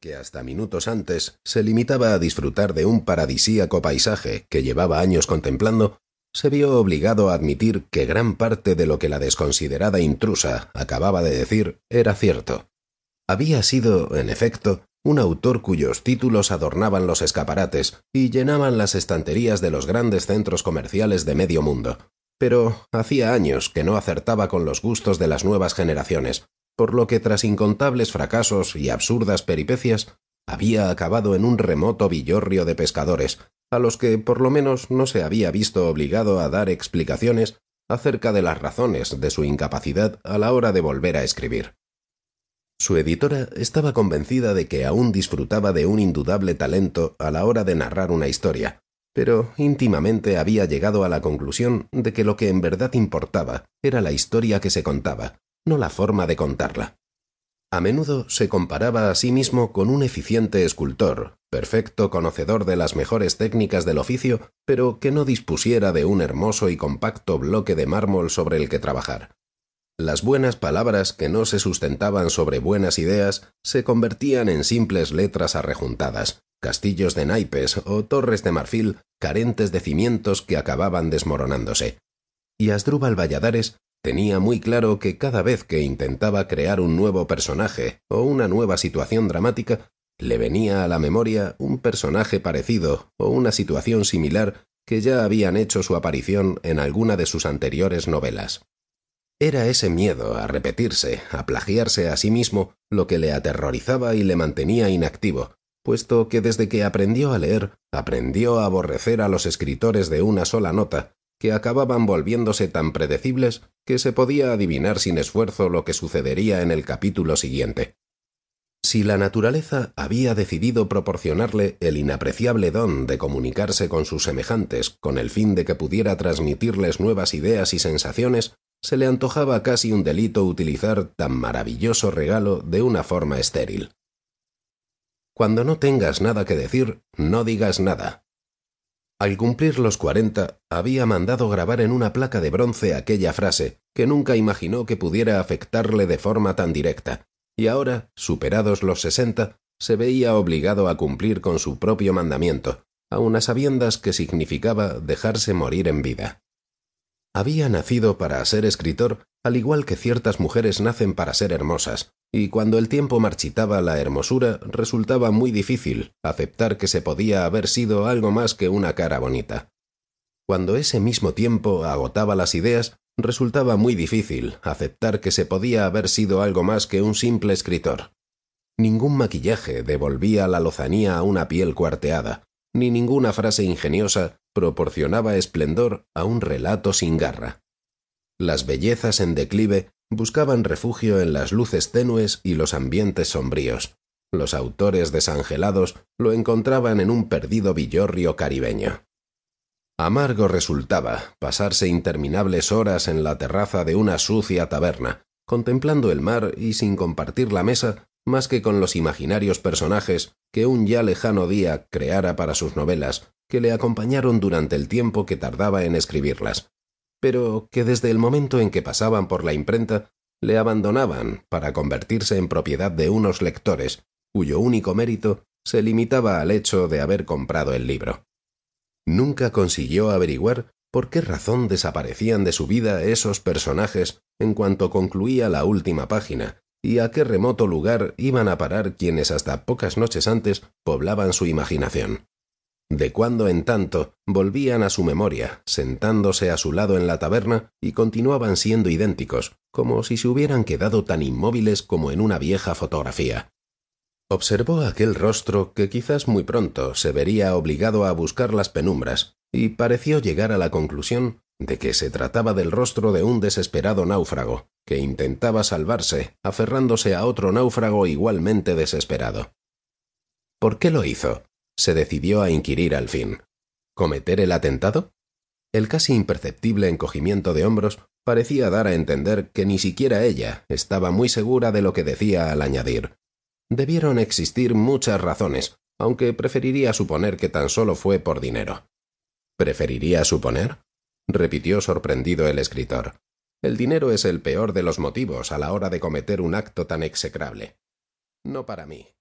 que hasta minutos antes se limitaba a disfrutar de un paradisíaco paisaje que llevaba años contemplando, se vio obligado a admitir que gran parte de lo que la desconsiderada intrusa acababa de decir era cierto. Había sido, en efecto, un autor cuyos títulos adornaban los escaparates y llenaban las estanterías de los grandes centros comerciales de medio mundo. Pero hacía años que no acertaba con los gustos de las nuevas generaciones, por lo que tras incontables fracasos y absurdas peripecias, había acabado en un remoto villorrio de pescadores, a los que por lo menos no se había visto obligado a dar explicaciones acerca de las razones de su incapacidad a la hora de volver a escribir. Su editora estaba convencida de que aún disfrutaba de un indudable talento a la hora de narrar una historia, pero íntimamente había llegado a la conclusión de que lo que en verdad importaba era la historia que se contaba, no la forma de contarla. A menudo se comparaba a sí mismo con un eficiente escultor, perfecto conocedor de las mejores técnicas del oficio, pero que no dispusiera de un hermoso y compacto bloque de mármol sobre el que trabajar. Las buenas palabras que no se sustentaban sobre buenas ideas se convertían en simples letras arrejuntadas, castillos de naipes o torres de marfil carentes de cimientos que acababan desmoronándose. Y Asdrúbal Valladares Tenía muy claro que cada vez que intentaba crear un nuevo personaje o una nueva situación dramática, le venía a la memoria un personaje parecido o una situación similar que ya habían hecho su aparición en alguna de sus anteriores novelas. Era ese miedo a repetirse, a plagiarse a sí mismo, lo que le aterrorizaba y le mantenía inactivo, puesto que desde que aprendió a leer, aprendió a aborrecer a los escritores de una sola nota, que acababan volviéndose tan predecibles que se podía adivinar sin esfuerzo lo que sucedería en el capítulo siguiente. Si la naturaleza había decidido proporcionarle el inapreciable don de comunicarse con sus semejantes con el fin de que pudiera transmitirles nuevas ideas y sensaciones, se le antojaba casi un delito utilizar tan maravilloso regalo de una forma estéril. Cuando no tengas nada que decir, no digas nada, al cumplir los cuarenta, había mandado grabar en una placa de bronce aquella frase, que nunca imaginó que pudiera afectarle de forma tan directa, y ahora, superados los sesenta, se veía obligado a cumplir con su propio mandamiento, aun a sabiendas que significaba dejarse morir en vida. Había nacido para ser escritor, al igual que ciertas mujeres nacen para ser hermosas, y cuando el tiempo marchitaba la hermosura resultaba muy difícil aceptar que se podía haber sido algo más que una cara bonita. Cuando ese mismo tiempo agotaba las ideas, resultaba muy difícil aceptar que se podía haber sido algo más que un simple escritor. Ningún maquillaje devolvía la lozanía a una piel cuarteada, ni ninguna frase ingeniosa proporcionaba esplendor a un relato sin garra. Las bellezas en declive buscaban refugio en las luces tenues y los ambientes sombríos. Los autores desangelados lo encontraban en un perdido villorrio caribeño. Amargo resultaba pasarse interminables horas en la terraza de una sucia taberna, contemplando el mar y sin compartir la mesa más que con los imaginarios personajes que un ya lejano día creara para sus novelas, que le acompañaron durante el tiempo que tardaba en escribirlas, pero que desde el momento en que pasaban por la imprenta le abandonaban para convertirse en propiedad de unos lectores, cuyo único mérito se limitaba al hecho de haber comprado el libro. Nunca consiguió averiguar por qué razón desaparecían de su vida esos personajes en cuanto concluía la última página, y a qué remoto lugar iban a parar quienes hasta pocas noches antes poblaban su imaginación. De cuando en tanto volvían a su memoria, sentándose a su lado en la taberna, y continuaban siendo idénticos, como si se hubieran quedado tan inmóviles como en una vieja fotografía. Observó aquel rostro que quizás muy pronto se vería obligado a buscar las penumbras, y pareció llegar a la conclusión de que se trataba del rostro de un desesperado náufrago, que intentaba salvarse, aferrándose a otro náufrago igualmente desesperado. ¿Por qué lo hizo? se decidió a inquirir al fin. ¿Cometer el atentado? El casi imperceptible encogimiento de hombros parecía dar a entender que ni siquiera ella estaba muy segura de lo que decía al añadir. Debieron existir muchas razones, aunque preferiría suponer que tan solo fue por dinero. ¿Preferiría suponer? repitió sorprendido el escritor. El dinero es el peor de los motivos a la hora de cometer un acto tan execrable. No para mí.